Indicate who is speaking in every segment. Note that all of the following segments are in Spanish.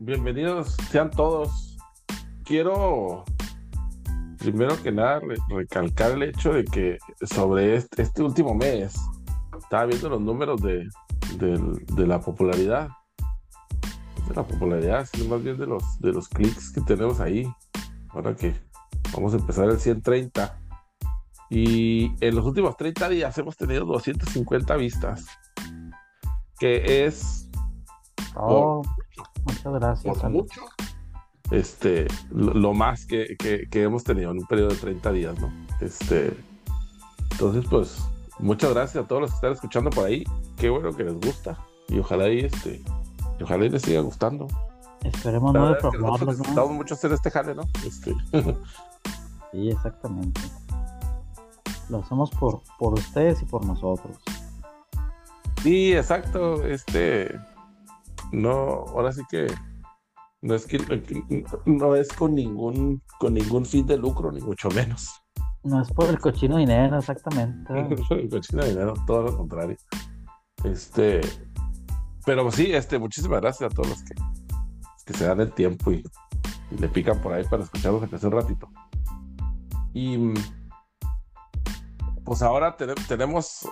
Speaker 1: bienvenidos sean todos. Quiero primero que nada recalcar el hecho de que sobre este, este, último mes estaba viendo los números de, la popularidad. De la popularidad, sino más bien de los, de los clics que tenemos ahí. Ahora que vamos a empezar el 130. Y en los últimos 30 días hemos tenido 250 vistas. Que es.
Speaker 2: Oh, muchas gracias.
Speaker 1: Por mucho. Este, lo, más que, hemos tenido en un periodo de 30 días, ¿no? Este. Entonces, pues, muchas gracias a todos los que están escuchando por ahí. Qué bueno que les gusta. Y ojalá y este. Y ojalá y les siga gustando.
Speaker 2: Esperemos no
Speaker 1: Nosotros ¿no? mucho hacer este jale, ¿no? Este.
Speaker 2: sí, exactamente. Lo hacemos por, por ustedes y por nosotros.
Speaker 1: Sí, exacto. Este. No, ahora sí que. No es que no es con ningún con ningún fin de lucro, ni mucho menos.
Speaker 2: No es por el cochino dinero, exactamente.
Speaker 1: el cochino dinero, todo lo contrario. Este, pero sí, este, muchísimas gracias a todos los que, que se dan el tiempo y, le pican por ahí para escucharnos hace un ratito. Y pues ahora tenemos,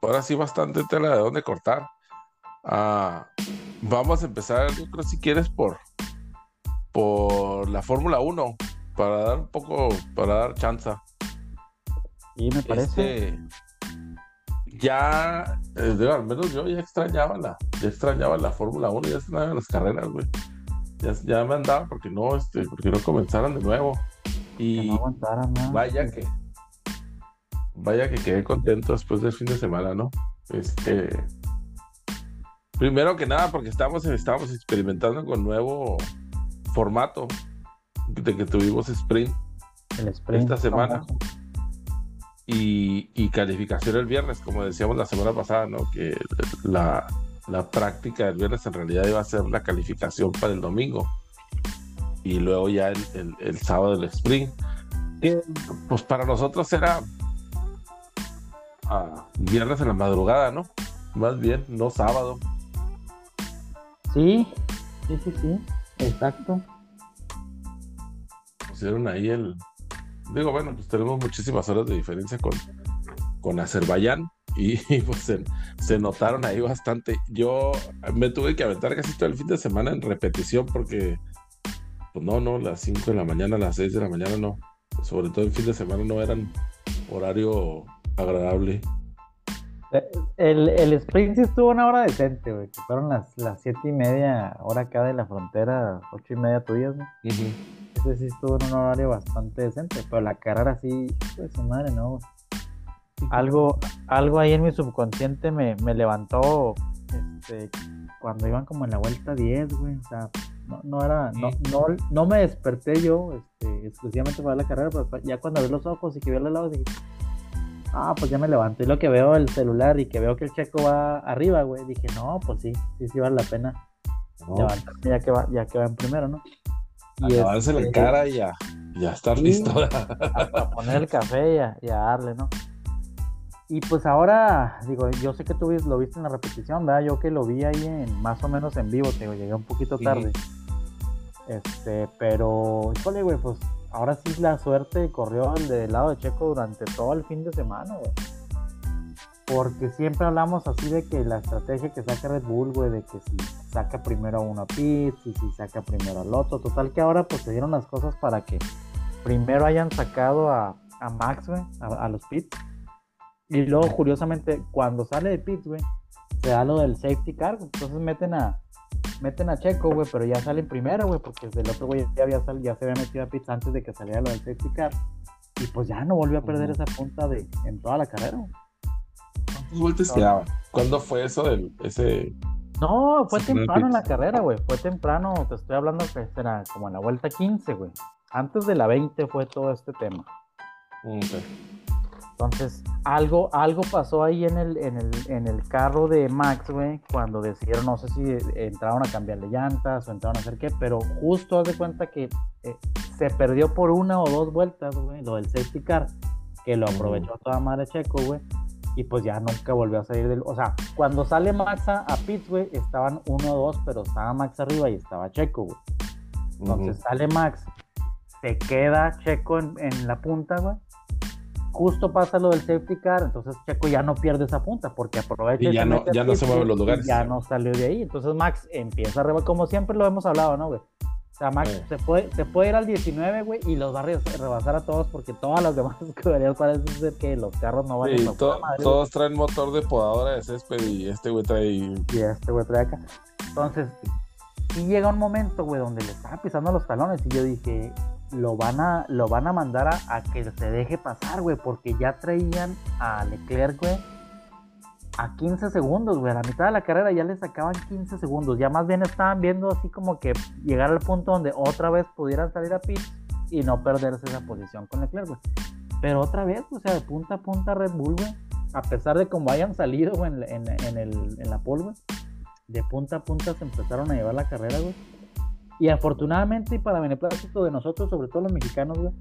Speaker 1: ahora sí, bastante tela de dónde cortar. Ah, vamos a empezar, yo creo, si quieres, por, por la Fórmula 1, para dar un poco, para dar chance.
Speaker 2: Y me parece.
Speaker 1: Este, ya, eh, al menos yo ya extrañaba la, ya extrañaba la Fórmula 1, ya extrañaba las carreras, güey. Ya, ya, me andaba porque no, este, porque no comenzaran de nuevo. Y vaya que, vaya que quedé contento después del fin de semana, ¿no? Este, primero que nada, porque estamos, estamos experimentando con nuevo formato de que tuvimos sprint,
Speaker 2: el sprint
Speaker 1: esta semana. Y, calificación el viernes, como decíamos la semana pasada, ¿no? Que la, práctica del viernes en realidad iba a ser la calificación para el domingo. Y luego ya el, sábado el sprint. pues para nosotros era ah, viernes en la madrugada, ¿no? Más bien, no sábado.
Speaker 2: Sí, sí, sí, sí, exacto.
Speaker 1: Pusieron ahí el, digo, bueno, pues tenemos muchísimas horas de diferencia con, con Azerbaiyán y, pues se, notaron ahí bastante. Yo me tuve que aventar casi todo el fin de semana en repetición porque, pues no, no, las 5 de la mañana, las 6 de la mañana no. Sobre todo el fin de semana no eran horario agradable.
Speaker 2: El, el sprint sí estuvo una hora decente, güey. Que fueron las, las siete y media, hora acá de la frontera, ocho y media tuyas, ¿no? Ese sí estuvo en un horario bastante decente, pero la carrera sí, pues su madre, no. Algo, algo ahí en mi subconsciente me, me levantó este, cuando iban como en la vuelta 10, güey. O sea, no, no era, no, no, no me desperté yo este, exclusivamente para la carrera, pero ya cuando abrí los ojos y que vi al lado dije, ah, pues ya me levanto. Y lo que veo el celular y que veo que el checo va arriba, güey, dije, no, pues sí, sí, sí vale la pena levantarme ya que va, ya que va en primero, ¿no?
Speaker 1: Y Acabarse la este, cara y ya, ya estar listo.
Speaker 2: A, poner el café y a, y a, darle, ¿no? Y pues ahora, digo, yo sé que tú lo viste en la repetición, ¿verdad? Yo que lo vi ahí en más o menos en vivo, te digo, llegué un poquito tarde. Este, pero, híjole, güey, pues ahora sí la suerte corrió del lado de Checo durante todo el fin de semana, güey. Porque siempre hablamos así de que la estrategia que saca Red Bull, güey, de que si saca primero a uno a Pit, y si saca primero al otro. Total que ahora pues se dieron las cosas para que primero hayan sacado a, Max, güey, a, los Pits. Y luego, curiosamente, cuando sale de Pits, güey, se da lo del safety car. Entonces meten a, meten a Checo, güey, pero ya sale en primera, güey, porque el otro güey ya, había ya se había metido a pits antes de que saliera lo del safety car. Y pues ya no volvió a perder esa punta de, en toda la carrera.
Speaker 1: ¿Cuántas vueltas quedaban? ¿Cuándo fue eso del ese?
Speaker 2: No, fue temprano en la carrera, güey. Fue temprano, te estoy hablando que era como en la vuelta 15, güey. Antes de la 20 fue todo este tema. Entonces, algo, algo pasó ahí en el, en el, en el carro de Max, güey, cuando decidieron, no sé si entraron a cambiarle llantas o entraron a hacer qué, pero justo haz de cuenta que eh, se perdió por una o dos vueltas, güey, lo del safety car, que lo aprovechó toda madre Checo, güey. y pues ya nunca volvió a salir del. O sea, cuando sale Max a, a Pitts, güey, estaban 1-2, pero estaba Max arriba y estaba Checo, güey. Entonces sale Max, se queda Checo en, en la punta, güey. Justo pasa lo del safety car, entonces Checo ya no pierde esa punta porque aprovecha.
Speaker 1: Y ya no, ya no se mueven los lugares.
Speaker 2: Ya no salió de ahí. Entonces Max empieza arriba, como siempre lo hemos hablado, ¿no, güey? O sea, Max
Speaker 1: Sí.
Speaker 2: se, puede, se puede ir al 19, güey, y los va a re- rebasar a todos porque todas las demás escuderías parece ser que los carros no van
Speaker 1: Sí,
Speaker 2: a
Speaker 1: to- todos traen motor de podadora de césped y este güey trae.
Speaker 2: Y este güey trae acá. Entonces, y llega un momento, güey, donde le estaba pisando los talones y yo dije, lo van a, lo van a mandar a, que se deje pasar, güey, porque ya traían a Leclerc, güey, a 15 segundos, güey, a la mitad de la carrera ya le sacaban 15 segundos, ya más bien estaban viendo así como que llegar al punto donde otra vez pudieran salir a pit y no perderse esa posición con Leclerc, güey. Pero otra vez, o sea, de punta a punta Red Bull, güey, a pesar de como hayan salido, güey, en, el, en la güey, de punta a punta se empezaron a llevar la carrera, güey. Y afortunadamente, y para beneplácito de nosotros, sobre todo los mexicanos, güey,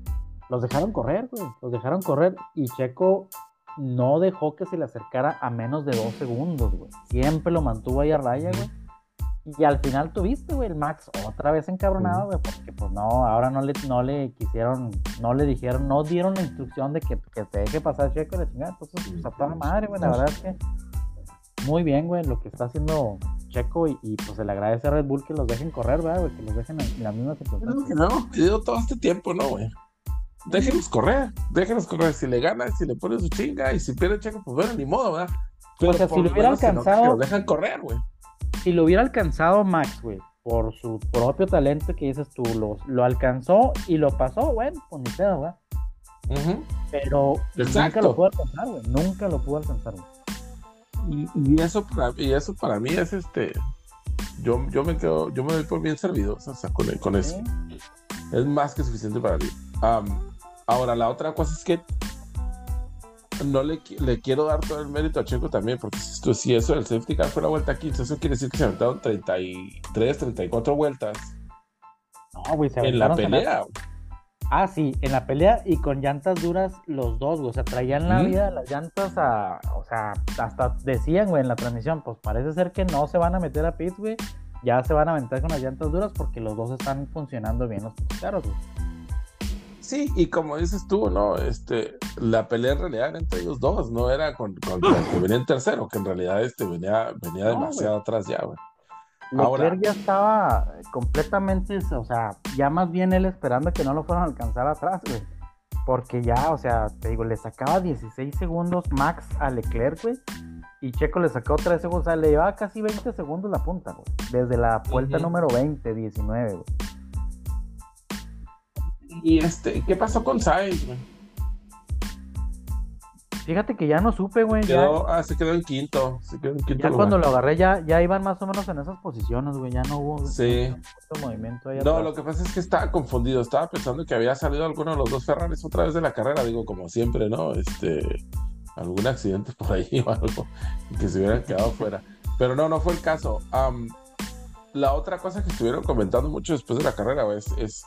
Speaker 2: los dejaron correr, güey. Los dejaron correr. Y Checo no dejó que se le acercara a menos de dos segundos, güey. Siempre lo mantuvo ahí a raya, güey. Y al final tuviste, güey, el Max otra vez encabronado, güey, porque pues no, ahora no le, no le quisieron, no le dijeron, no dieron la instrucción de que, que te deje pasar Checo la chingada. Entonces, pues a toda madre, güey, la verdad es que muy bien, güey, lo que está haciendo Checo y, y, pues se le agradece a Red Bull que los dejen correr, ¿verdad, güey? Que los dejen en, la misma circunstancia.
Speaker 1: No, no, pedido todo este tiempo, ¿no, güey? Déjenos correr, déjenos correr. Si le ganan, si le ponen su chinga y si pierde Checo, pues bueno, ni modo, ¿verdad? Pero
Speaker 2: O sea,
Speaker 1: por
Speaker 2: si lo hubiera
Speaker 1: menos que no-
Speaker 2: alcanzado-
Speaker 1: que lo dejan correr, güey.
Speaker 2: Si lo hubiera alcanzado Max, güey, por su propio talento que dices tú, lo, lo alcanzó y lo pasó, bueno, pues ni pedo, güey. Pero nunca lo pudo alcanzar, güey. Nunca lo pudo alcanzar, güey.
Speaker 1: Y, y eso para, y eso para mí es este. Yo, yo me quedo, yo me doy por bien servido, o sea, con, con eso. Es más que suficiente para mí. Ahora, la otra cosa es que no le, le quiero dar todo el mérito a Checo también, porque si, esto- si eso del safety car fue la vuelta 15, eso quiere decir que se aventaron 33, 34 vueltas
Speaker 2: No, güey, se
Speaker 1: en la pelea.
Speaker 2: Ah, sí, en la pelea y con llantas duras los dos, güey. O sea, traían la
Speaker 1: Ujú.
Speaker 2: vida las llantas a. O sea, hasta decían, güey, en la transmisión, pues parece ser que no se van a meter a pits, güey. Ya se van a aventar con las llantas duras porque los dos están funcionando bien los carros, güey.
Speaker 1: Sí, y como dices tú, ¿no? Este, la pelea en realidad era entre ellos dos, no era con, con- con el que venía en tercero, que en realidad este venía, venía
Speaker 2: No,
Speaker 1: demasiado atrás ya, güey.
Speaker 2: Leclerc
Speaker 1: Ahora-
Speaker 2: ya estaba completamente, o sea, ya más bien él esperando que no lo fueran a alcanzar atrás, güey. Porque ya, o sea, te digo, le sacaba 16 segundos max a Leclerc, güey. Y Checo le sacó 3 segundos, o sea, le llevaba casi 20 segundos la punta, güey. Desde la vuelta número 20, 19, güey.
Speaker 1: Y este, ¿qué pasó con Sainz, güey?
Speaker 2: Fíjate que ya no supe, güey. Ya,
Speaker 1: Quedó, ah, se quedó en quinto, se quedó en quinto
Speaker 2: ya
Speaker 1: lugar.
Speaker 2: cuando lo agarré, ya, ya iban más o menos en esas posiciones, güey. Ya no hubo
Speaker 1: Sí.
Speaker 2: mucho movimiento ahí
Speaker 1: No,
Speaker 2: atrás.
Speaker 1: lo que pasa es que estaba confundido. Estaba pensando que había salido alguno de los dos Ferraris otra vez de la carrera. Digo, como siempre, ¿no? Este, algún accidente por ahí o algo que se hubieran quedado fuera. Pero no, no fue el caso. Am, la otra cosa que estuvieron comentando mucho después de la carrera es, es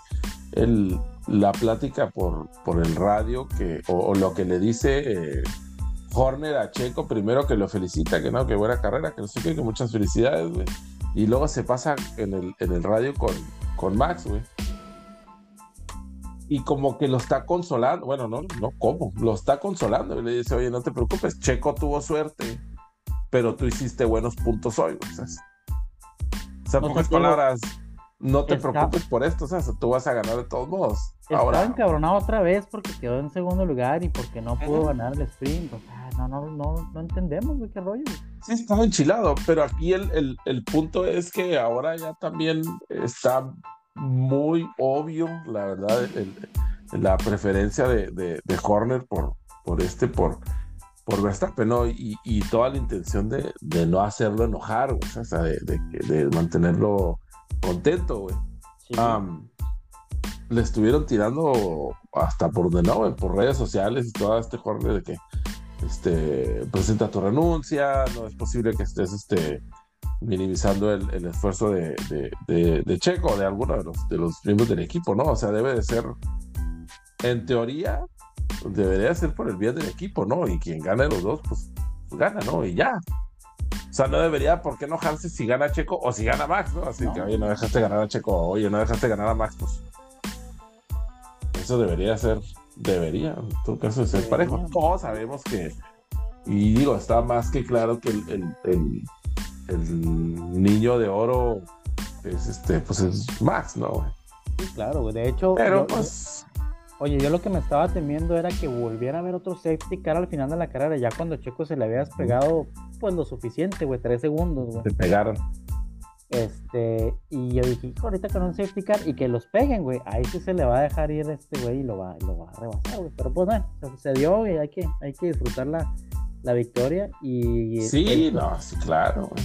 Speaker 1: la plática por, el radio que, o, lo que le dice eh, Horner a Checo primero que lo felicita, que no, que buena carrera, que no sé qué, que muchas felicidades, güey. Y luego se pasa en el, radio con, Max, güey. Y como que lo está consolando, bueno, no, no, ¿cómo? Lo está consolando y le dice, oye, no te preocupes, Checo tuvo suerte, pero tú hiciste buenos puntos hoy, güey,
Speaker 2: No,
Speaker 1: pocas palabras, no te
Speaker 2: está-
Speaker 1: preocupes por esto, o sea, tú vas a ganar de todos modos.
Speaker 2: Estaba
Speaker 1: Ahora,
Speaker 2: encabronado otra vez porque quedó en segundo lugar y porque no pudo ganar el sprint. O sea, no, no, no, no entendemos, güey, qué rollo.
Speaker 1: sí estaba enchilado, pero aquí el, el, el punto es que ahora ya también está muy obvio, la verdad, el- la preferencia de, de, de Horner por, por este, por, por Verstappen, ¿no? Y, y toda la intención de, de no hacerlo enojar, güey, o sea, de, de, de mantenerlo contento, güey.
Speaker 2: Sí,
Speaker 1: Am, le estuvieron tirando hasta por donde no, güey, por redes sociales y todo este Horner de que este, presenta tu renuncia, no es posible que estés este, minimizando el, el esfuerzo de, de, de- de Checo o de alguno de los, de los miembros del equipo, ¿no? O sea, debe de ser, en teoría, debería ser por el bien del equipo, ¿no? Y quien gane los dos, pues, gana, ¿no? Y ya. O sea, no debería por qué enojarse si gana Checo o si gana Max, ¿no? Así que, oye, no dejaste ganar a Checo, oye, no dejaste ganar a Max, pues. Eso debería ser, debería, en todo caso, ser parejo. Todos sabemos que, y digo, está más que claro que el, el, el, niño de oro es este, pues es Max, ¿no?
Speaker 2: Sí, claro, De hecho,
Speaker 1: pero pues
Speaker 2: Oye, yo lo que me estaba temiendo era que volviera a haber otro safety car al final de la carrera, ya cuando Checo se le había despegado, pues lo suficiente, güey, tres segundos, güey.
Speaker 1: Se pegaron.
Speaker 2: Este, y yo dije, hijo, ahorita con un safety car y que los peguen, güey, ahí sí se le va a dejar ir este güey y lo va, lo va a rebasar, güey. Pero pues bueno, se dio y hay que, hay que disfrutar la, la victoria. Y
Speaker 1: sí, no, sí, claro, güey.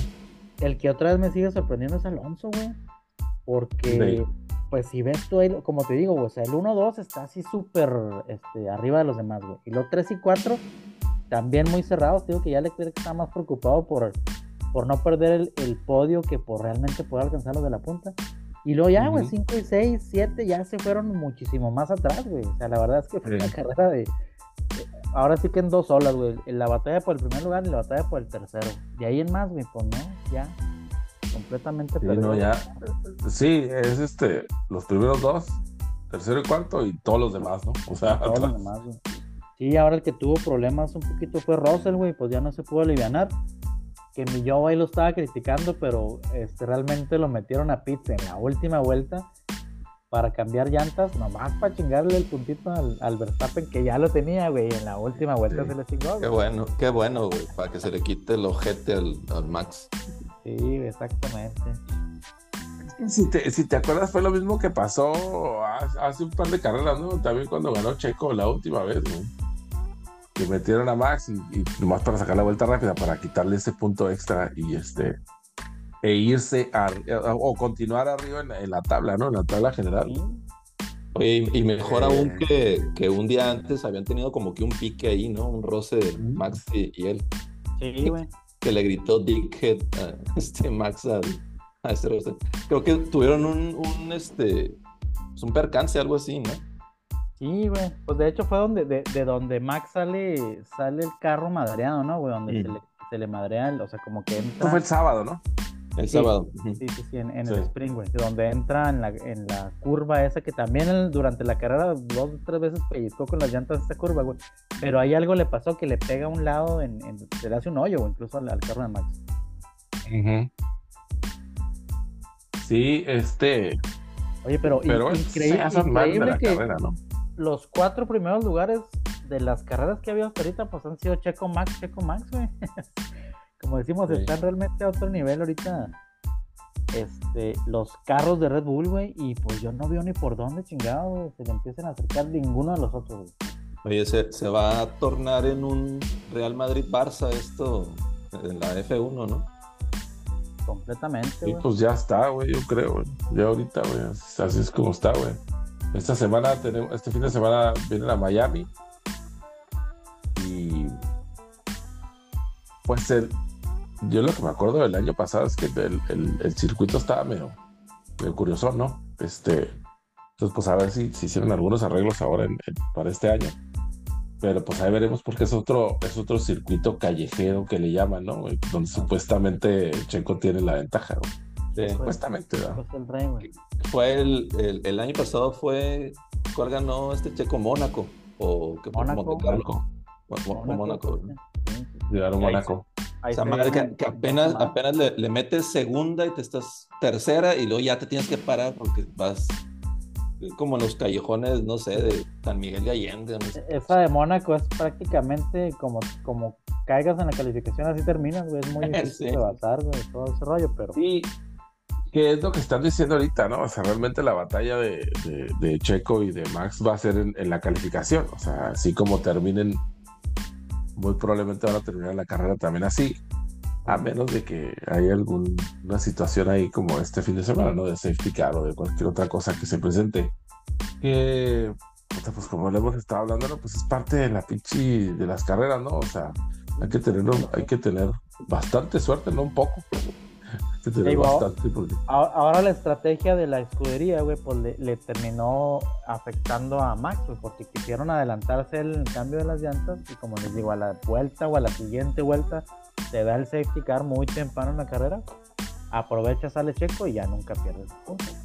Speaker 2: El que otra vez me sigue sorprendiendo es Alonso, güey. Porque pues si ves tú ahí, como te digo, o sea, el 1-2 está así súper este, arriba de los demás, güey. Y los 3 y 4 también muy cerrados. Digo que ya le que está más preocupado por, por no perder el, podio que por realmente poder alcanzar los de la punta. Y luego ya, güey, 5 y 6, 7 ya se fueron muchísimo más atrás, güey. O sea, la verdad es que fue una carrera de. Ahora sí que en dos olas, güey. En la batalla por el primer lugar y la batalla por el tercero. Y ahí en más, güey, pues no, ya completamente
Speaker 1: sí, No, ya, sí, es este, los primeros dos, tercero y cuarto y todos los demás, ¿no? O sea,
Speaker 2: todos los demás, Sí, ahora el que tuvo problemas un poquito fue Russell, güey, pues ya no se pudo aliviar. Que mi yo ahí lo estaba criticando, pero este, realmente lo metieron a pits en la última vuelta para cambiar llantas, nomás para chingarle el puntito al, Verstappen que ya lo tenía, güey, en la última vuelta se le chingó.
Speaker 3: Qué bueno, qué bueno, güey, para que se le quite el ojete al, al Max.
Speaker 2: Sí, exactamente.
Speaker 1: Si te, si te acuerdas, fue lo mismo que pasó hace un par de carreras, ¿no? También cuando ganó Checo la última vez, ¿no? Que metieron a Max y, y nomás para sacar la vuelta rápida, para quitarle ese punto extra y este e irse a, o continuar arriba en, la tabla, ¿no? En la tabla general.
Speaker 3: Oye, y, mejor aún que, que, un día antes habían tenido como que un pique ahí, ¿no? Un roce de Max y, y él.
Speaker 2: Sí, güey
Speaker 3: que le gritó Dickhead a este Max a, este Creo que tuvieron un, un, este, pues un percance, algo así, ¿no?
Speaker 2: Sí, güey. Pues de hecho fue donde, de, de, donde Max sale, sale el carro madreado, ¿no, güey? Donde se, le, se le madrea, o sea, como que entra...
Speaker 1: fue el sábado, ¿no?
Speaker 3: El sábado.
Speaker 2: Sí, sí, sí, en, el Spring, güey. Donde entra en la, en la curva esa que también durante la carrera dos o tres veces pellizcó con las llantas de esa curva, güey. Pero ahí algo le pasó que le pega a un lado, en, se le hace un hoyo, güey, incluso al, carro de Max.
Speaker 1: Sí, este.
Speaker 2: Oye, pero, increíble, increíble que los cuatro primeros lugares de las carreras que había hasta ahorita, pues han sido Checo Max, Checo Max, güey. como decimos, están realmente a otro nivel ahorita este, los carros de Red Bull, güey, y pues yo no veo ni por dónde chingado se le empiecen a acercar ninguno de los otros,
Speaker 3: Oye, se, se, va a tornar en un Real Madrid-Barça esto en la F1, ¿no?
Speaker 2: Completamente.
Speaker 1: Sí, pues ya está, güey, yo creo, güey. Ya ahorita, güey, así es como está, güey. Esta semana tenemos, este fin de semana vienen a Miami. Y pues el, yo lo que me acuerdo del año pasado es que el, circuito estaba medio, curioso, ¿no? Este, entonces, pues a ver si, si hicieron algunos arreglos ahora para este año. Pero pues ahí veremos porque es otro, es otro circuito callejero que le llaman, ¿no? Donde supuestamente Checo tiene la ventaja, ¿no? Supuestamente, ¿no?
Speaker 3: Pues fue el, el, año pasado fue, ¿cuál ganó este Checo? Mónaco. O que
Speaker 2: Mónaco.
Speaker 3: Mónaco. Mónaco.
Speaker 1: Llegaron Mónaco.
Speaker 3: O sea, madre, que, apenas, apenas le, metes segunda y te estás tercera y luego ya te tienes que parar porque vas como en los callejones, no sé, de San Miguel de Allende.
Speaker 2: Esa de Mónaco es prácticamente como, como caigas en la calificación, así terminas, güey. Es muy difícil de batar, güey, todo ese rollo, pero.
Speaker 1: Sí, que es lo que están diciendo ahorita, ¿no? O sea, realmente la batalla de, de, Checo y de Max va a ser en, en, la calificación. O sea, así como terminen muy probablemente van a terminar la carrera también así, a menos de que haya alguna situación ahí como este fin de semana, ¿no? De safety car o de cualquier otra cosa que se presente. Que, pues como le hemos estado hablando, pues es parte de la pinche de las carreras, ¿no? O sea, hay que tener, hay que tener bastante suerte, no un poco.
Speaker 2: Digo,
Speaker 1: bastante. Porque...
Speaker 2: Ahora la estrategia de la escudería, güey, pues le, le terminó afectando a Max, güey, porque quisieron adelantarse el cambio de las llantas y como les digo, a la vuelta o a la siguiente vuelta te da el safety car muy temprano en la carrera, aprovecha, sale Checo y ya nunca pierdes puntos.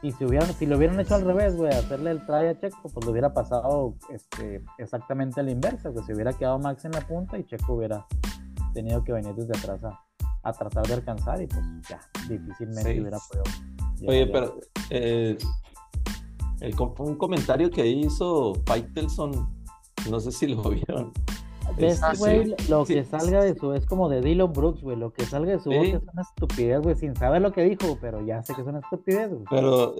Speaker 2: Y si hubieran, si lo hubieran hecho al revés, güey, hacerle el try a Checo, pues le hubiera pasado este, exactamente a la inversa, que se hubiera quedado Max en la punta y Checo hubiera tenido que venir desde atrás a, a tratar de alcanzar y pues ya, difícilmente
Speaker 3: Sí.
Speaker 2: hubiera podido.
Speaker 3: Oye, pero eh, el un comentario que hizo Faitelson, no sé si lo vieron.
Speaker 2: De este güey, lo
Speaker 3: sí.
Speaker 2: que salga de su, es como de Dylan Brooks, güey, lo que salga de su boca es una estupidez, güey, sin saber lo que dijo, pero ya sé que es una estupidez, güey.
Speaker 3: Pero,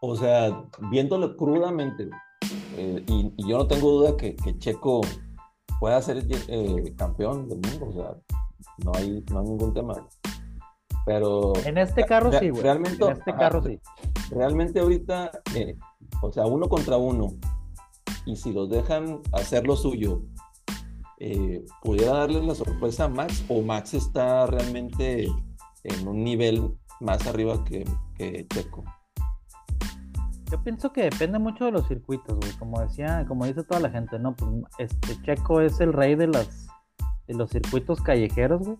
Speaker 3: o sea, viéndolo crudamente, eh, y, y yo no tengo duda que, que Checo pueda ser eh, campeón del mundo, o sea, no hay, no hay ningún tema. Pero
Speaker 2: En este carro
Speaker 3: Re-
Speaker 2: sí, güey.
Speaker 3: realmente-
Speaker 2: En este
Speaker 3: ajá.
Speaker 2: carro sí.
Speaker 3: realmente ahorita, eh, o sea, uno contra uno, y si los dejan hacer lo suyo, eh, pudiera darles la sorpresa a Max, o Max está realmente en un nivel más arriba que, que Checo.
Speaker 2: Yo pienso que depende mucho de los circuitos, güey. Como decía, como dice toda la gente, ¿no? Pues este Checo es el rey de las de los circuitos callejeros, güey.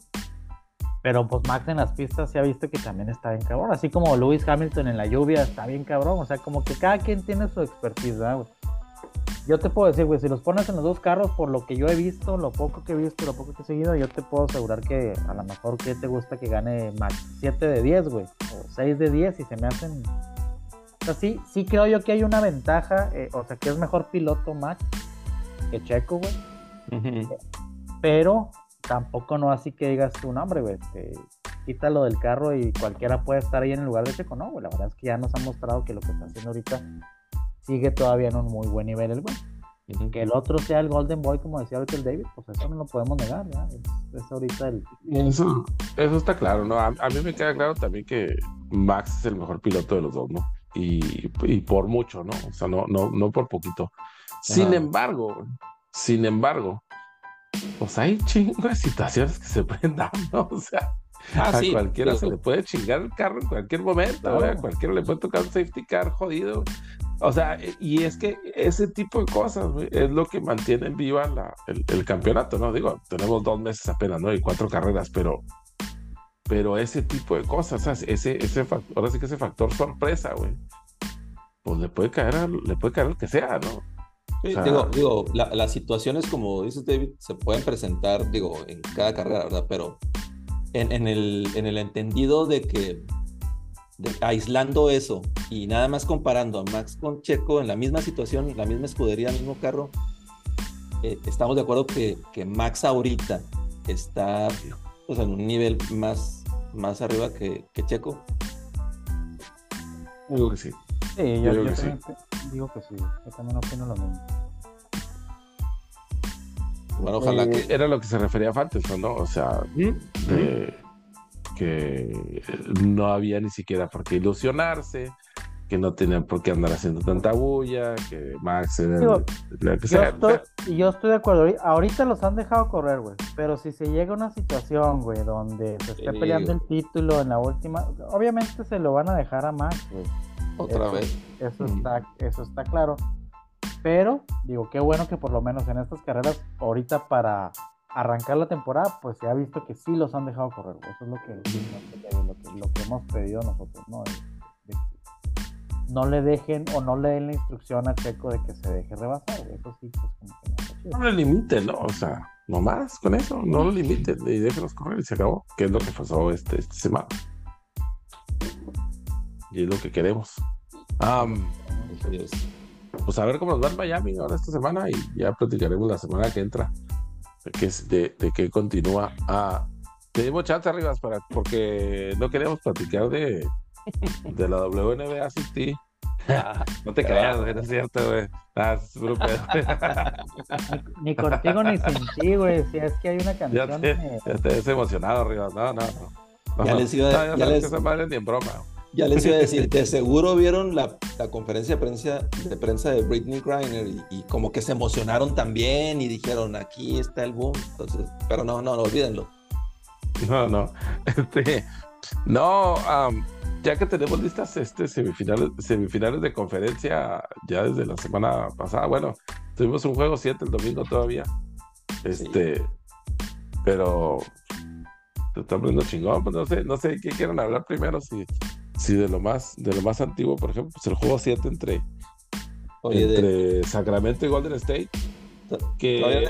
Speaker 2: Pero pues Max en las pistas se ha visto que también está bien cabrón. Así como Lewis Hamilton en la lluvia está bien cabrón. O sea, como que cada quien tiene su expertise, ¿verdad, güey? Yo te puedo decir, güey, si los pones en los dos carros, por lo que yo he visto, lo poco que he visto, lo poco que he seguido, yo te puedo asegurar que a lo mejor que te gusta que gane Max 7 de 10, güey, o 6 de 10 y se me hacen... O sea, sí, sí creo yo que hay una ventaja, eh, o sea, que es mejor piloto Max que Checo, güey, pero tampoco no así que digas tu nombre, güey, este, quítalo del carro y cualquiera puede estar ahí en el lugar de Checo, no, güey, la verdad es que ya nos ha mostrado que lo que está haciendo ahorita sigue todavía en un muy buen nivel el güey. Que el otro sea el Golden Boy, como decía ahorita el David, pues eso no lo podemos negar, ¿verdad? Es, es ahorita el...
Speaker 1: Eso, eso está claro, ¿no? A, a mí me queda claro también que Max es el mejor piloto de los dos, ¿no? Y, y por mucho, ¿no? O sea, no, no, no por poquito. Sin embargo, sin embargo, pues hay chingo de situaciones que se pueden dar, ¿no? O sea,
Speaker 3: Ah,
Speaker 1: a
Speaker 3: sí,
Speaker 1: cualquiera
Speaker 3: digo,
Speaker 1: se le puede chingar el carro en cualquier momento, güey, a cualquiera le puede tocar un safety car jodido. O sea, y es que ese tipo de cosas es lo que mantiene viva la- el, el campeonato, ¿no? Digo, tenemos dos meses apenas, ¿no? Y cuatro carreras, pero, pero ese tipo de cosas, sea, ese, ese factor, ahora sí que ese factor sorpresa, güey, pues le puede caer, al- le puede caer al que sea, ¿no?
Speaker 3: Sí,
Speaker 1: O sea-
Speaker 3: digo, digo, la- las situaciones, como dices David, se pueden presentar, digo, en cada carrera, ¿verdad? Pero en, en el, en el entendido de que de- aislando eso y nada más comparando a Max con Checo en la misma situación, la misma escudería, mismo carro, eh, estamos de acuerdo que, que Max ahorita está pues, en un nivel más, más arriba que, que Checo.
Speaker 1: Digo que sí.
Speaker 2: Sí,
Speaker 1: Yo
Speaker 2: yo,
Speaker 1: digo
Speaker 2: yo
Speaker 1: que sí.
Speaker 2: también pe- digo que sí, yo también opino lo mismo.
Speaker 3: Bueno, ojalá
Speaker 1: Eh,
Speaker 3: que...
Speaker 1: Era lo que se refería a Faitelson, ¿no? O sea, de que no había ni siquiera por qué ilusionarse, que no tenían por qué andar haciendo tanta bulla, que Max era
Speaker 2: Digo,
Speaker 1: lo que
Speaker 2: Yo
Speaker 1: sea.
Speaker 2: estoy, yo estoy de acuerdo. ahori- Ahorita los han dejado correr, güey. Pero si se llega a una situación, güey, donde se esté
Speaker 3: Sí,
Speaker 2: peleando el título en la última, obviamente se lo van a dejar a Max, güey.
Speaker 3: Otra
Speaker 2: eso-
Speaker 3: vez.
Speaker 2: Eso está, eso está claro. Pero, digo, qué bueno que por lo menos en estas carreras, ahorita para arrancar la temporada, pues se ha visto que sí los han dejado correr. Eso es lo que, lo que, lo que hemos pedido nosotros, ¿no? De- de que no le dejen o no le den la instrucción a Checo de que se deje rebasar. Eso sí, pues como que no está chido.
Speaker 1: No lo limiten, ¿no? O sea, nomás con eso, no lo limiten y déjenos correr y se acabó. Que es lo que pasó este, esta semana. Y es lo que queremos.
Speaker 3: Adiós.
Speaker 1: pues a ver cómo nos va en Miami ahora esta semana y ya platicaremos la semana que entra de qué, es- de, de qué continúa. Ah, tenemos chance arriba para, porque no queremos platicar de, de la WNBA sin ti. No te creas, güey, no es cierto, güey. Ah, es puro pedo.
Speaker 2: Ni contigo ni sin ti, güey. Si es que hay una
Speaker 1: ya
Speaker 2: canción.
Speaker 1: te,
Speaker 2: eh,
Speaker 1: ya te ves emocionado arriba. No, no, no.
Speaker 3: Ya
Speaker 1: No,
Speaker 3: les iba-
Speaker 1: no, ya
Speaker 3: ya
Speaker 1: sabes
Speaker 3: les-
Speaker 1: que esa madre ni en broma.
Speaker 3: Ya les iba a decir, de seguro vieron la, la conferencia de prensa, de prensa de Britney Griner y, y como que se emocionaron también y dijeron, aquí está el boom. Entonces, pero no, no, no, olvídenlo.
Speaker 1: No, no. Este, No, ya que tenemos listas este semifinales, semifinales de conferencia ya desde la semana pasada, bueno, tuvimos un juego 7 el domingo todavía. Este, pero se está poniendo chingón, pues no sé, no sé qué quieren hablar primero, si, si de lo más, de lo más antiguo, por ejemplo, pues el juego 7 entre, entre Sacramento y Golden State.
Speaker 3: Que...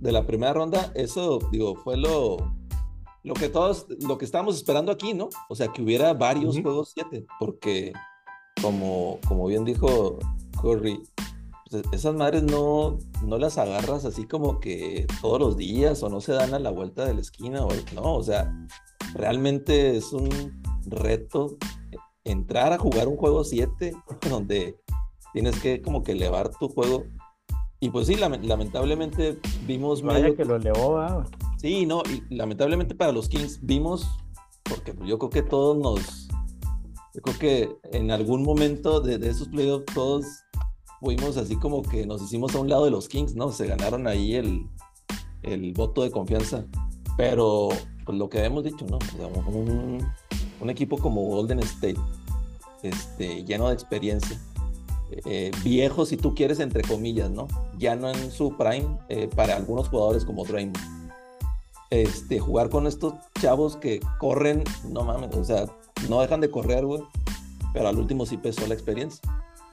Speaker 3: De la, primera ronda, eso, digo, fue lo, lo que todos, lo que estábamos esperando aquí, ¿no? O sea, que hubiera varios juegos 7, porque como, como bien dijo Curry, pues, esas madres no, no las agarras así como que todos los días o no se dan a la vuelta de la esquina, o, no, o sea, realmente es un reto entrar a jugar un juego 7 donde tienes que como que elevar tu juego. Y pues sí, lamentablemente vimos...
Speaker 2: Vaya que lo elevó,
Speaker 3: Sí, no, y lamentablemente para los Kings vimos, porque yo creo que todos nos... Yo creo que en algún momento de, de esos playoffs todos fuimos así como que nos hicimos a un lado de los Kings, ¿no? Se ganaron ahí el, el voto de confianza. Pero, pues lo que hemos dicho, ¿no? un, un, equipo como Golden State, este, lleno de experiencia, eh, viejo si tú quieres, entre comillas, ¿no? Ya no en su prime, eh, para algunos jugadores como Draymond. Este, jugar con estos chavos que corren, no mames, o sea, no dejan de correr, güey, pero al último sí pesó la experiencia.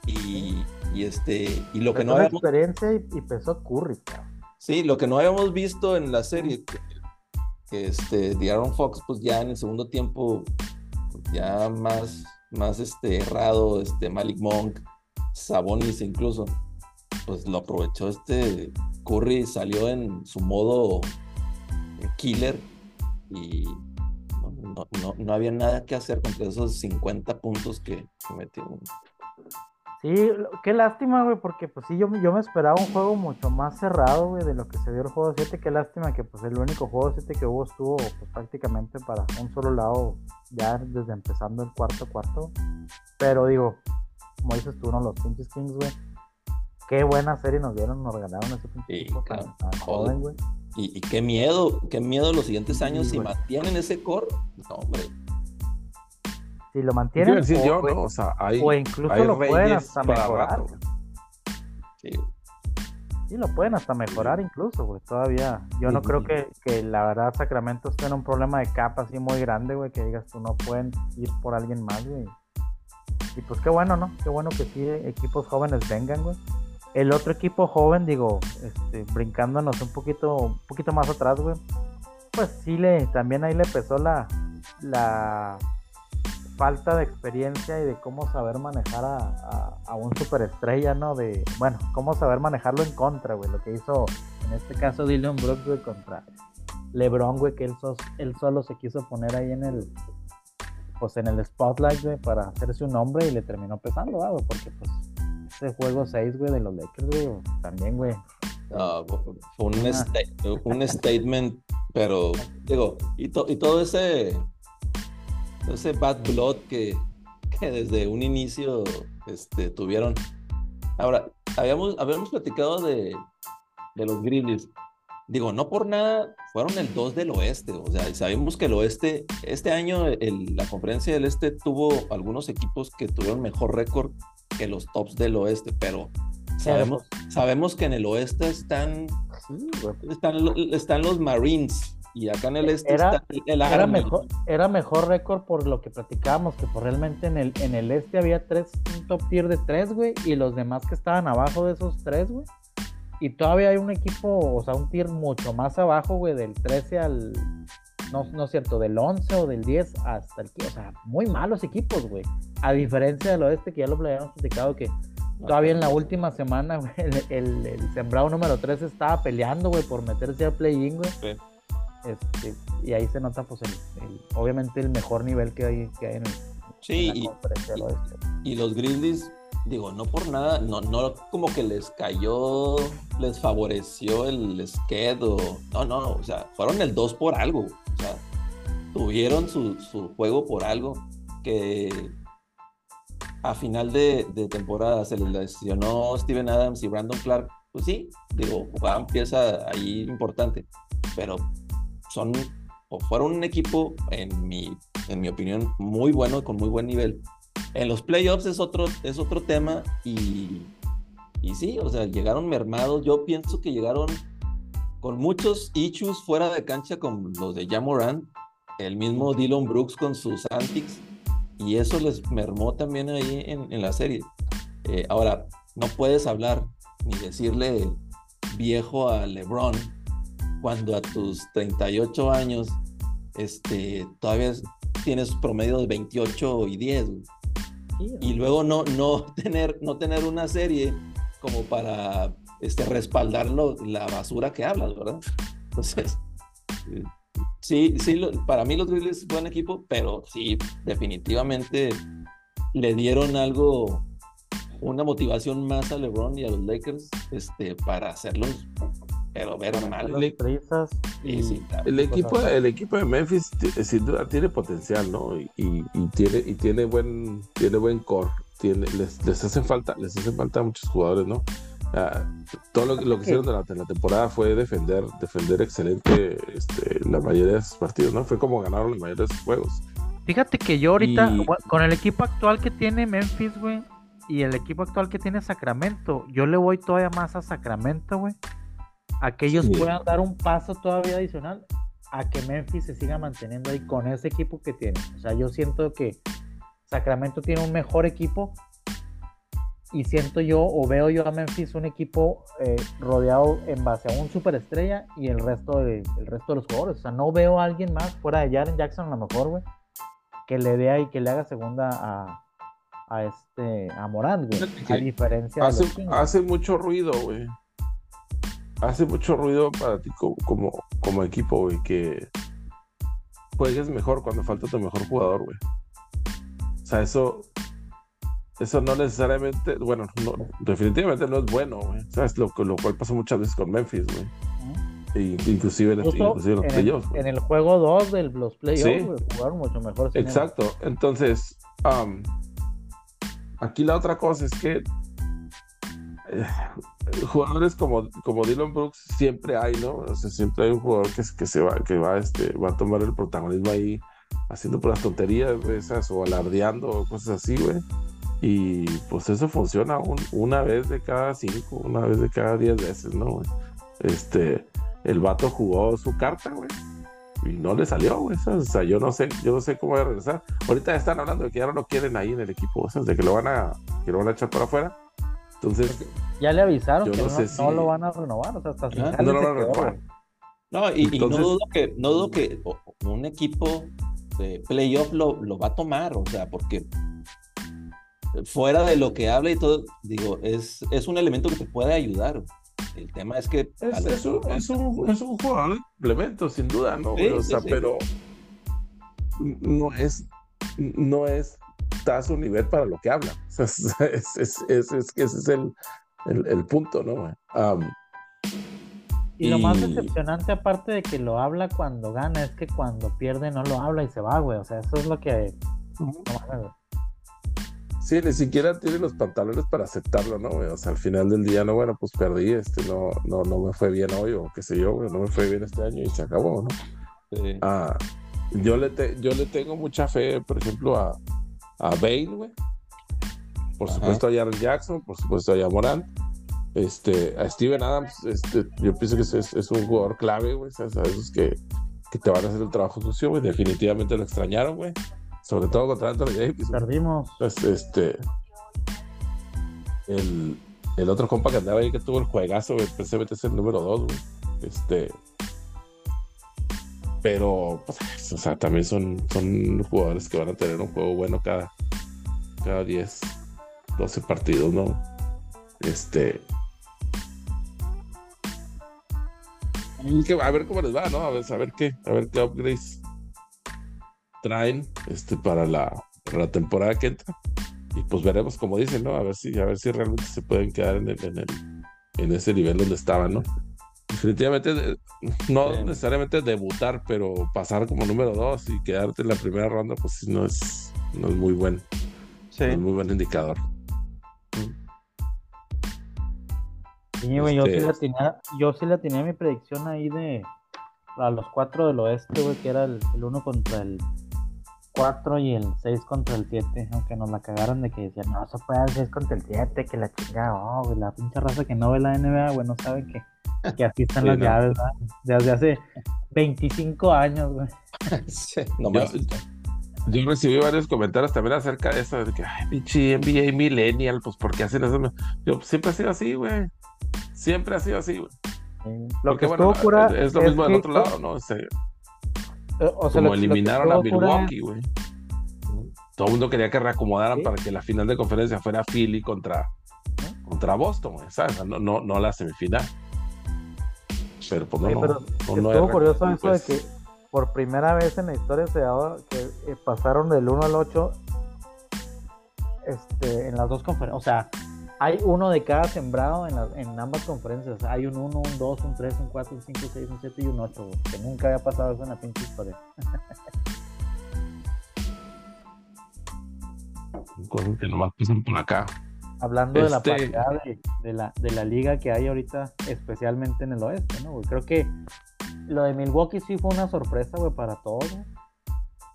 Speaker 3: Y, y este, y lo que no
Speaker 2: habíamos... experiencia y, pesó Curry,
Speaker 3: Sí, lo que no habíamos visto en la serie, que, este, de Aaron Fox, pues ya en el segundo tiempo, ya más, más este, errado, este, Malik Monk, Sabonis incluso, pues lo aprovechó este Curry, salió en su modo killer y no, no, no había nada que hacer contra esos 50 puntos que, que metió.
Speaker 2: Sí, qué lástima, güey, porque pues sí, yo, yo me esperaba un juego mucho más cerrado, güey, de lo que se dio el juego 7. Qué lástima que pues el único juego 7 que hubo estuvo pues, prácticamente para un solo lado, ya desde empezando el cuarto cuarto. Pero digo, como dices tú, uno los pinches Kings, güey. Qué buena serie nos dieron, nos regalaron ese pinche
Speaker 3: joven, güey. Y, y, qué miedo, qué miedo los siguientes años si mantienen ese core. No, hombre
Speaker 2: si lo mantienen.
Speaker 1: o,
Speaker 2: incluso lo pueden hasta mejorar. sí. sí. lo pueden hasta mejorar incluso, güey. Todavía. Yo no creo que, que, la verdad Sacramento esté en un problema de capa así muy grande, güey, que digas tú no pueden ir por alguien más, güey. Y pues qué bueno, ¿no? Qué bueno que sí equipos jóvenes vengan, güey. El otro equipo joven, digo, este, brincándonos un poquito, un poquito más atrás, güey. Pues sí le, también ahí le pesó la, la falta de experiencia y de cómo saber manejar a, a, un superestrella, ¿no? De, bueno, cómo saber manejarlo en contra, güey. Lo que hizo en este caso Dylan Brooks, güey, contra LeBron, güey, que él, él solo se quiso poner ahí en el, pues en el spotlight, güey, para hacerse un nombre y le terminó pesando, güey, porque pues ese juego 6, güey, de los Lakers, güey, también, güey.
Speaker 3: fue un, un statement, pero digo, y, y todo ese ese bad blood que, desde un inicio este, tuvieron. Ahora, habíamos, habíamos platicado de, los Grizzlies. Digo, no por nada fueron el 2 del oeste. O sea, sabemos que el oeste, este año la conferencia del este tuvo algunos equipos que tuvieron mejor récord que los tops del oeste, pero sabemos, sabemos que en el oeste están, están, están los Marines, y acá en el este
Speaker 2: era, el era mejor, era mejor récord por lo que platicábamos, que por realmente en el, en el este había tres, un top tier de tres, güey, y los demás que estaban abajo de esos tres, güey. Y todavía hay un equipo, o sea, un tier mucho más abajo, güey, del 13 al. No, no es cierto, del 11 o del 10 hasta el. O sea, muy malos equipos, güey. A diferencia del oeste, que ya lo habíamos platicado, que todavía en la última semana, güey, el, el, sembrado número 3 estaba peleando, güey, por meterse al play-in, güey. Sí. Este, y ahí se nota, pues, el, obviamente el mejor nivel que hay, que hay en el.
Speaker 3: Sí, y, y, los Grizzlies, digo, no por nada, no, no como que les cayó, les favoreció el sked o. No, no, o sea, fueron el 2 por algo. O sea, tuvieron su, su juego por algo que a final de, de, temporada se les lesionó Steven Adams y Brandon Clark. Pues sí, digo, jugaban pieza ahí importante, pero son o fueron un equipo, en mi en mi opinión, muy bueno, con muy buen nivel. En los playoffs es otro, es otro tema y, y sí, o sea, llegaron mermados. Yo pienso que llegaron con muchos issues fuera de cancha, como los de Jamoran, el mismo Dylan Brooks con sus antics, y eso les mermó también ahí en, en la serie. Eh, ahora, no puedes hablar ni decirle viejo a LeBron cuando a tus 38 años este, todavía tienes promedio de 28 y 10. Y luego no, no, tener, no tener una serie como para este, respaldarlo la basura que hablas, ¿verdad? Entonces, sí, sí, para mí los Grizzlies es buen equipo, pero sí, definitivamente le dieron algo, una motivación más a LeBron y a los Lakers este, para hacerlos pero ver mal.
Speaker 2: El,
Speaker 1: el, equipo, el equipo de Memphis sin duda tiene potencial, ¿no? Y, y, tiene, y tiene buen, tiene buen core. Tiene, les, les hacen falta, les hacen falta muchos jugadores, ¿no? Ah, todo lo, lo, que hicieron durante la temporada fue defender, defender excelente este, la mayoría de sus partidos, ¿no? Fue como ganaron la mayoría de sus juegos.
Speaker 2: Fíjate que yo ahorita, con el equipo actual que tiene Memphis, güey, y el equipo actual que tiene Sacramento, yo le voy todavía más a Sacramento, güey, a que ellos puedan dar un paso todavía adicional a que Memphis se siga manteniendo ahí con ese equipo que tiene. O sea, yo siento que Sacramento tiene un mejor equipo y siento yo o veo yo a Memphis un equipo eh, rodeado en base a un superestrella y el resto de el resto de los jugadores. O sea, no veo a alguien más fuera de Jaren Jackson a lo mejor, güey, que le dé ahí que le haga segunda a, a este a Morant, güey. A diferencia
Speaker 1: hace, de hace mucho ruido, güey hace mucho ruido para ti como, como, equipo, güey, que juegues mejor cuando falta tu mejor jugador, güey. O sea, eso, eso no necesariamente, bueno, definitivamente no es bueno, güey. ¿Sabes? Lo, lo cual pasó muchas veces con Memphis, güey. E inclusive, en, inclusive los playoffs.
Speaker 2: En el juego 2 de los playoffs, jugaron mucho mejor.
Speaker 1: Exacto. Entonces, aquí la otra cosa es que eh, jugadores como, como Dylan Brooks siempre hay, ¿no? O sea, siempre hay un jugador que, que se va, que va, este, va a tomar el protagonismo ahí haciendo puras tonterías, esas, o alardeando, o cosas así, güey. Y pues eso funciona una vez de cada cinco, una vez de cada diez veces, ¿no? Este, el vato jugó su carta, güey. Y no le salió, güey. O sea, yo no sé, yo no sé cómo va a regresar. Ahorita están hablando de que ya no lo quieren ahí en el equipo, o sea, de que lo van a, que lo van a echar para afuera. Entonces,
Speaker 2: ya le avisaron que no, lo van a renovar, o sea, hasta
Speaker 1: ah, no lo van a renovar.
Speaker 3: No, y, no dudo que, no dudo que un equipo de playoff lo, lo va a tomar, o sea, porque fuera de lo que habla y todo, digo, es, es un elemento que te puede ayudar. El tema es que.
Speaker 1: Es, es, un, es, un, es un jugador complemento, sin duda, ¿no? o sea, pero no es, no es está a su nivel para lo que habla. es, es, es, ese es el, el, punto, ¿no?
Speaker 2: y, lo más decepcionante, aparte de que lo habla cuando gana, es que cuando pierde no lo habla y se va, güey. O sea, eso es lo que.
Speaker 1: Sí, ni siquiera tiene los pantalones para aceptarlo, ¿no, güey? O sea, al final del día, no, bueno, pues perdí, este, no, no, no me fue bien hoy, o qué sé yo, güey, no me fue bien este año y se acabó, ¿no? Ah, yo, le yo le tengo mucha fe, por ejemplo, a, a Bale, güey. Por supuesto a Jared Jackson, por supuesto a Morant. Este, a Steven Adams, este, yo pienso que es, un jugador clave, güey. O sea, esos que, que, te van a hacer el trabajo sucio, güey. Definitivamente lo extrañaron, güey. Sobre todo contra Anthony Davis.
Speaker 2: Perdimos.
Speaker 1: Pues, este. El, el, otro compa que andaba ahí que tuvo el juegazo, güey, precisamente es el número 2, güey. Este. Pero, pues, o sea, también son, son jugadores que van a tener un juego bueno cada, cada 10, 12 partidos, ¿no? Este. A ver cómo les va, ¿no? A ver, a ver qué, a ver qué upgrades traen este, para, la, la temporada que entra. Y pues veremos, como dicen, ¿no? A ver si, a ver si realmente se pueden quedar en, el, en, el, en ese nivel donde estaban, ¿no? Definitivamente, no necesariamente debutar, pero pasar como número dos y quedarte en la primera ronda, pues no es, no es muy buen, muy buen indicador.
Speaker 2: Sí, yo, sí este la tenía, yo sí la tenía mi predicción ahí de a los cuatro del oeste, güey, que era el, uno contra el 4 y el 6 contra el 7, aunque nos la cagaron de que decían, no, se puede el 6 contra el 7, que la chingada, oh, la pinche raza que no ve la NBA, güey, no sabe que, que así están las llaves, ¿verdad? Desde hace 25 años, güey.
Speaker 3: Sí,
Speaker 1: Yo,
Speaker 3: nomás.
Speaker 1: yo recibí varios comentarios también acerca de eso, de que, ay, pinche NBA Millennial, pues, ¿por qué hacen eso? Yo, siempre ha sido así, güey. Siempre ha sido así, güey.
Speaker 2: Eh, Lo
Speaker 1: Porque,
Speaker 2: que
Speaker 1: bueno,
Speaker 2: cura
Speaker 1: es lo mismo del
Speaker 2: que-
Speaker 1: otro lado, ¿no? O sea,
Speaker 2: eh, o sea,
Speaker 1: como
Speaker 2: lo que- lo
Speaker 1: eliminaron a Milwaukee, güey. Todo el mundo quería que reacomodaran
Speaker 2: Sí.
Speaker 1: para que la final de conferencia fuera Philly contra, contra Boston, güey, ¿sabes? No, no, no la semifinal. Pero pues no, no,
Speaker 2: pero
Speaker 1: no, no
Speaker 2: estuvo curioso eso
Speaker 1: pues,
Speaker 2: de que por primera vez en la historia se daba que eh, pasaron del 1 al 8 este, en las dos conferencias. O sea, hay uno de cada sembrado en, las- en ambas conferencias. Hay un 1, un 2, un 3, un 4, un 5, un 6, un 7 y un 8. güey, Que nunca había pasado eso en la pinche historia.
Speaker 1: cosas que nomás pasan por acá.
Speaker 2: Hablando de la
Speaker 1: Este-
Speaker 2: paridad de, de la, de la liga que hay ahorita, especialmente en el oeste, ¿no? güey? Creo que lo de Milwaukee sí fue una sorpresa, güey, para todos, güey.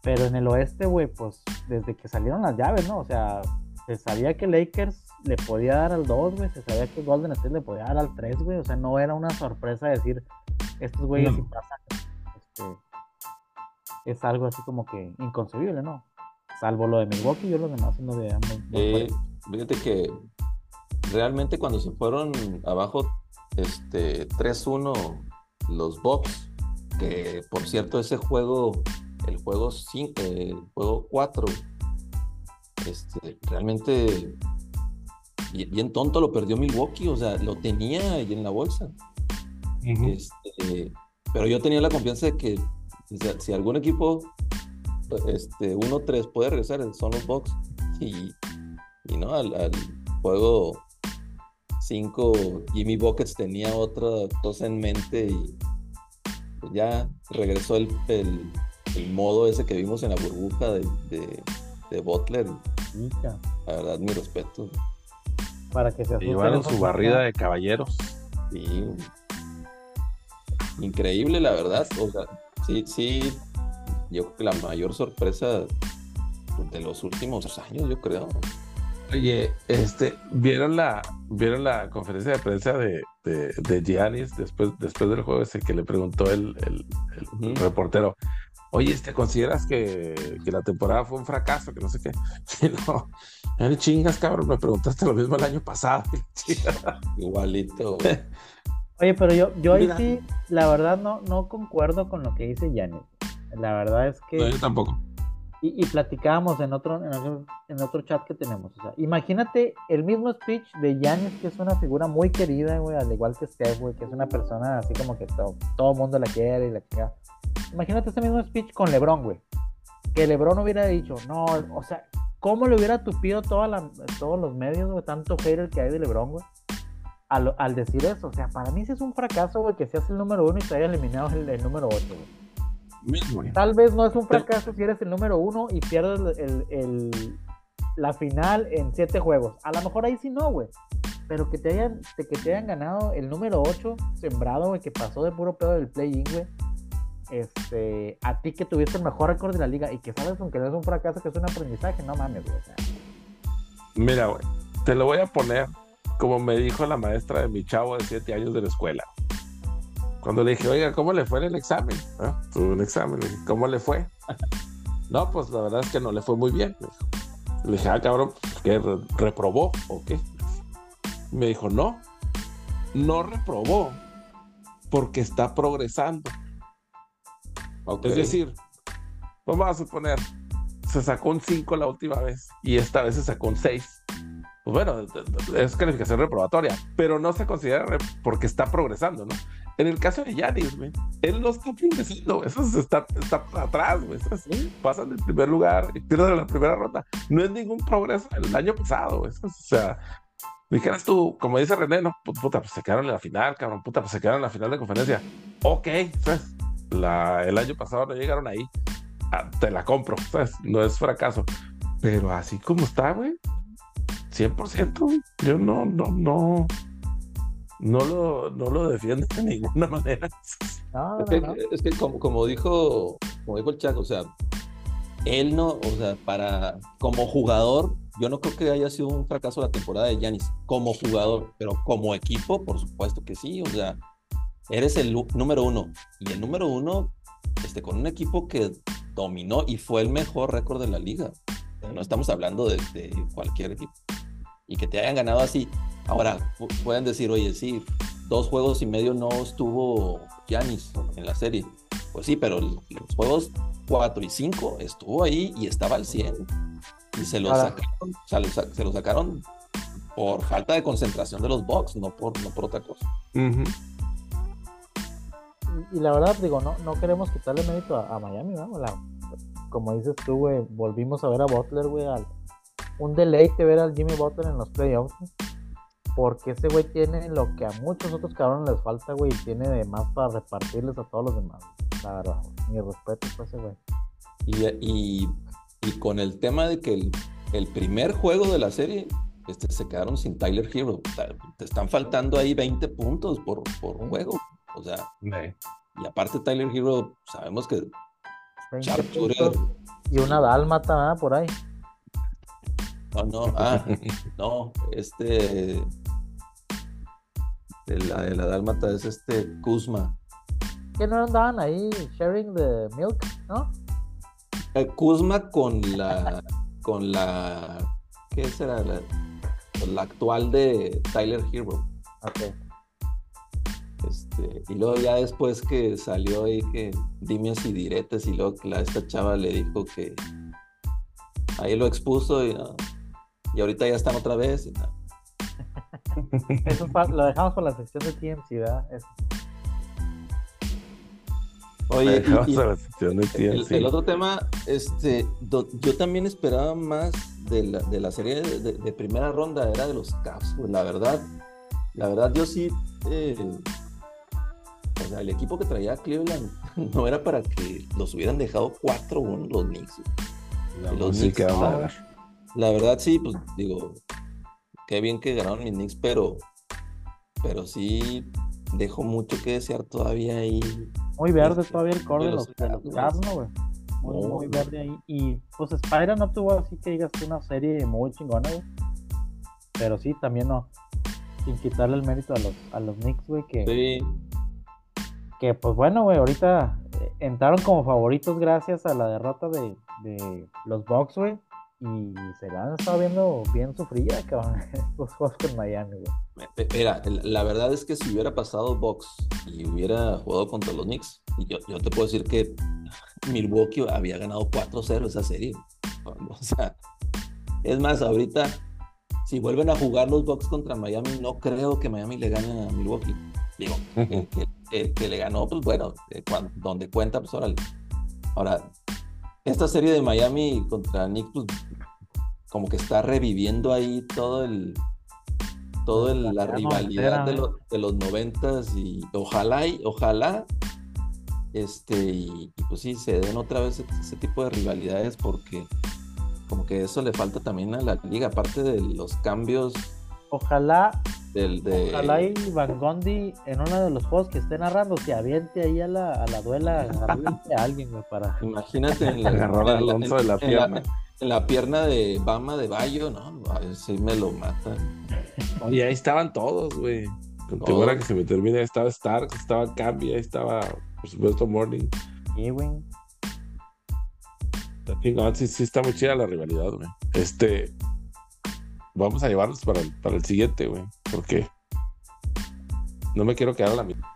Speaker 2: Pero en el oeste, güey, pues desde que salieron las llaves, ¿no? O sea, se sabía que Lakers le podía dar al 2, güey. Se sabía que Golden State le podía dar al 3, güey. O sea, no era una sorpresa decir, estos güeyes
Speaker 1: No.
Speaker 2: pasan. Este, es algo así como que inconcebible, ¿no? Salvo lo de Milwaukee, yo los demás no veía muy,
Speaker 3: Eh. Fíjate que realmente cuando se fueron abajo este 3-1 los Bucks, que por cierto ese juego, el juego 5, el juego 4, este, realmente bi- bien tonto lo perdió Milwaukee, o sea, lo tenía ahí en la bolsa. Este, pero yo tenía la confianza de que o sea, si algún equipo este, 1-3 puede regresar, son los Bucks. Y, y no, al, al juego 5, Jimmy Buckets tenía otra cosa en mente y pues ya regresó el, el- el modo ese que vimos en la burbuja de, de, de Butler. La verdad, mi respeto.
Speaker 2: para que se
Speaker 1: Llevaron su barrida de caballeros.
Speaker 3: Sí. Increíble, la verdad. O sea, sí, sí. Yo creo que la mayor sorpresa de los últimos años, yo creo.
Speaker 1: Oye, este, ¿vieron la, ¿vieron la conferencia de prensa de, de, de Giannis después, después del juego ese que le preguntó el, el- reportero? Oye, ¿te consideras que, que la temporada fue un fracaso? Que no sé qué. Y no, "Ya ni chingas, cabrón, me preguntaste lo mismo el año pasado.
Speaker 3: Igualito. güey.
Speaker 2: Oye, pero yo, yo ahí
Speaker 1: Mira.
Speaker 2: sí, la verdad no, no concuerdo con lo que dice Janet. La verdad es que,
Speaker 1: No, yo tampoco.
Speaker 2: Y, y platicábamos en otro, en otro, en otro chat que tenemos. O sea, imagínate el mismo speech de Yanis, que es una figura muy querida, güey, al igual que Steph, güey, que es una persona así como que todo, todo mundo la quiere y la chingada. Imagínate ese mismo speech con LeBron, güey. Que LeBron hubiera dicho, no, o sea, ¿cómo le hubiera tupido toda la- todos los medios, güey, tanto hater que hay de LeBron, güey? Al, al decir eso, o sea, para mí sí es un fracaso, güey, que seas el número uno y te haya eliminado el, el número 8, güey.
Speaker 1: Güey.
Speaker 2: Tal vez no es un fracaso si eres el número uno y pierdes el, el- la final en siete juegos. A lo mejor ahí sí no, güey. Pero que te hayan, te- que te hayan ganado el número 8 sembrado, güey, que pasó de puro pedo del play-in, güey. Este, a ti que tuviste el mejor récord de la liga y que sabes, aunque no es un fracaso, que es un aprendizaje, no mames, güey. o sea,
Speaker 1: Mira, güey, te lo voy a poner como me dijo la maestra de mi chavo de siete años de la escuela. Cuando le dije, oiga, ¿cómo le fue en el examen? ¿Ah? Tuve un examen, le dije, ¿cómo le fue? no, pues la verdad es que no le fue muy bien. Le dije, ah, cabrón, ¿qué? re- ¿Reprobó o qué? Me dijo, no, no reprobó porque está progresando.
Speaker 3: Ok.
Speaker 1: Es decir, vamos a suponer, se sacó un 5 la última vez y esta vez se sacó un 6. Pues bueno, es calificación reprobatoria, pero no se considera porque está progresando, ¿no? En el caso de Yanis, güey, él no está progresando, eso se está, está atrás, güey. pasan del primer lugar y pierden la primera ronda. No es ningún progreso el año pasado, güey, eso es- o sea, dijeras tú, como dice René, no, Pu- puta, pues se quedaron en la final, cabrón, puta, pues se quedaron en la final de conferencia. Ok, ¿sabes? La, el año pasado no llegaron ahí. Ah, te la compro, ¿sabes? No es fracaso. Pero así como está, güey, 100%, güey, yo no, no, no, no lo, no lo defiendo de ninguna manera.
Speaker 2: no,
Speaker 3: Es que,
Speaker 2: no.
Speaker 3: es que como, como dijo, como dijo el Chaco, o sea, él no, o sea, para como jugador, yo no creo que haya sido un fracaso la temporada de Yanis como jugador, pero como equipo, por supuesto que sí, o sea, eres el número uno y el número uno, este, con un equipo que dominó y fue el mejor récord de la liga. No estamos hablando de, de cualquier equipo y que te hayan ganado así. Ahora pueden decir, oye, sí, dos juegos y medio no estuvo Yanis en la serie. Pues sí, pero los juegos 4 y 5 estuvo ahí y estaba al 100. Y se lo, sacaron, se lo sacaron por falta de concentración de los Bucks, no por, no por otra cosa.
Speaker 2: y, la verdad, digo, no, no queremos quitarle mérito a, Miami, ¿no? como dices tú, güey, volvimos a ver a Butler, güey, un deleite ver al Jimmy Butler en los playoffs. Porque ese güey tiene lo que a muchos otros cabrones les falta, güey, y tiene de más para repartirles a todos los demás. La verdad, mi respeto para ese güey.
Speaker 3: Y, y, con el tema de que el, primer juego de la serie este, se quedaron sin Tyler Hero. Te están faltando ahí 20 puntos por, por juego. O sea, y aparte Tyler Hero, sabemos que
Speaker 2: y una dálmata por ahí.
Speaker 3: No, no, ah, no, este la de la dálmata es este Kuzma.
Speaker 2: ¿Que no andaban ahí sharing the milk, no?
Speaker 3: Eh, Kuzma con la con la ¿qué será? La, la actual de Tyler Hero.
Speaker 2: Okay.
Speaker 3: Este, y luego ya después que salió ahí que dimios y diretes y luego la, esta chava le dijo que ahí lo expuso y, y ahorita ya están otra vez y no.
Speaker 2: Eso lo dejamos por la sección de TMC, ¿verdad?
Speaker 3: Oye, el, otro tema, este, yo también esperaba más de la, de la serie de, primera ronda, era de los Cavs, pues la verdad, la verdad yo sí, eh, o sea, el equipo que traía Cleveland no era para que los hubieran dejado 4-1 los Knicks. los Knicks, la verdad sí, pues digo, qué bien que ganaron mis Knicks, pero, pero sí dejó mucho que desear todavía ahí.
Speaker 2: Muy verde este, todavía el core de los, de güey. Muy, muy, verde ahí. Y pues Spyra no tuvo así que digas una serie muy chingona, güey. Pero sí, también no. Sin quitarle el mérito a los, a los Knicks, güey, que.
Speaker 3: Sí.
Speaker 2: Que pues bueno, güey, ahorita eh, entraron como favoritos gracias a la derrota de, de los Bucks, güey y se la han estado viendo bien sufrida, cabrón, estos juegos con Miami, güey.
Speaker 3: Mira, la verdad es que si hubiera pasado Box y hubiera jugado contra los Knicks, yo, yo te puedo decir que Milwaukee había ganado 4-0 esa serie. O sea, es más, ahorita, si vuelven a jugar los Bucks contra Miami, no creo que Miami le gane a Milwaukee. Digo, el, que, le ganó, pues bueno, eh, donde cuenta, pues órale. Ahora, esta serie de Miami contra Knicks, pues, como que está reviviendo ahí todo el todo la rivalidad de, de, los noventas y ojalá y ojalá este y, pues sí se den otra vez ese, tipo de rivalidades porque como que eso le falta también a la liga aparte de los cambios.
Speaker 2: Ojalá
Speaker 3: del, de...
Speaker 2: ojalá y Van Gondi en uno de los juegos que esté narrando se aviente ahí a la, a la duela a alguien para
Speaker 3: imagínate en la,
Speaker 1: agarrar a Alonso de la pierna
Speaker 3: en la pierna de Bama de Bayo, ¿no? sí me lo matan.
Speaker 1: Oye, ahí estaban todos, güey. Con que se me termine, estaba Stark, estaba Cambi, ahí estaba, por supuesto, Morning.
Speaker 2: Sí, güey.
Speaker 1: sí, sí está muy chida la rivalidad, güey. Este, vamos a llevarlos para el, para el siguiente, güey. Porque no me quiero quedar a la mitad.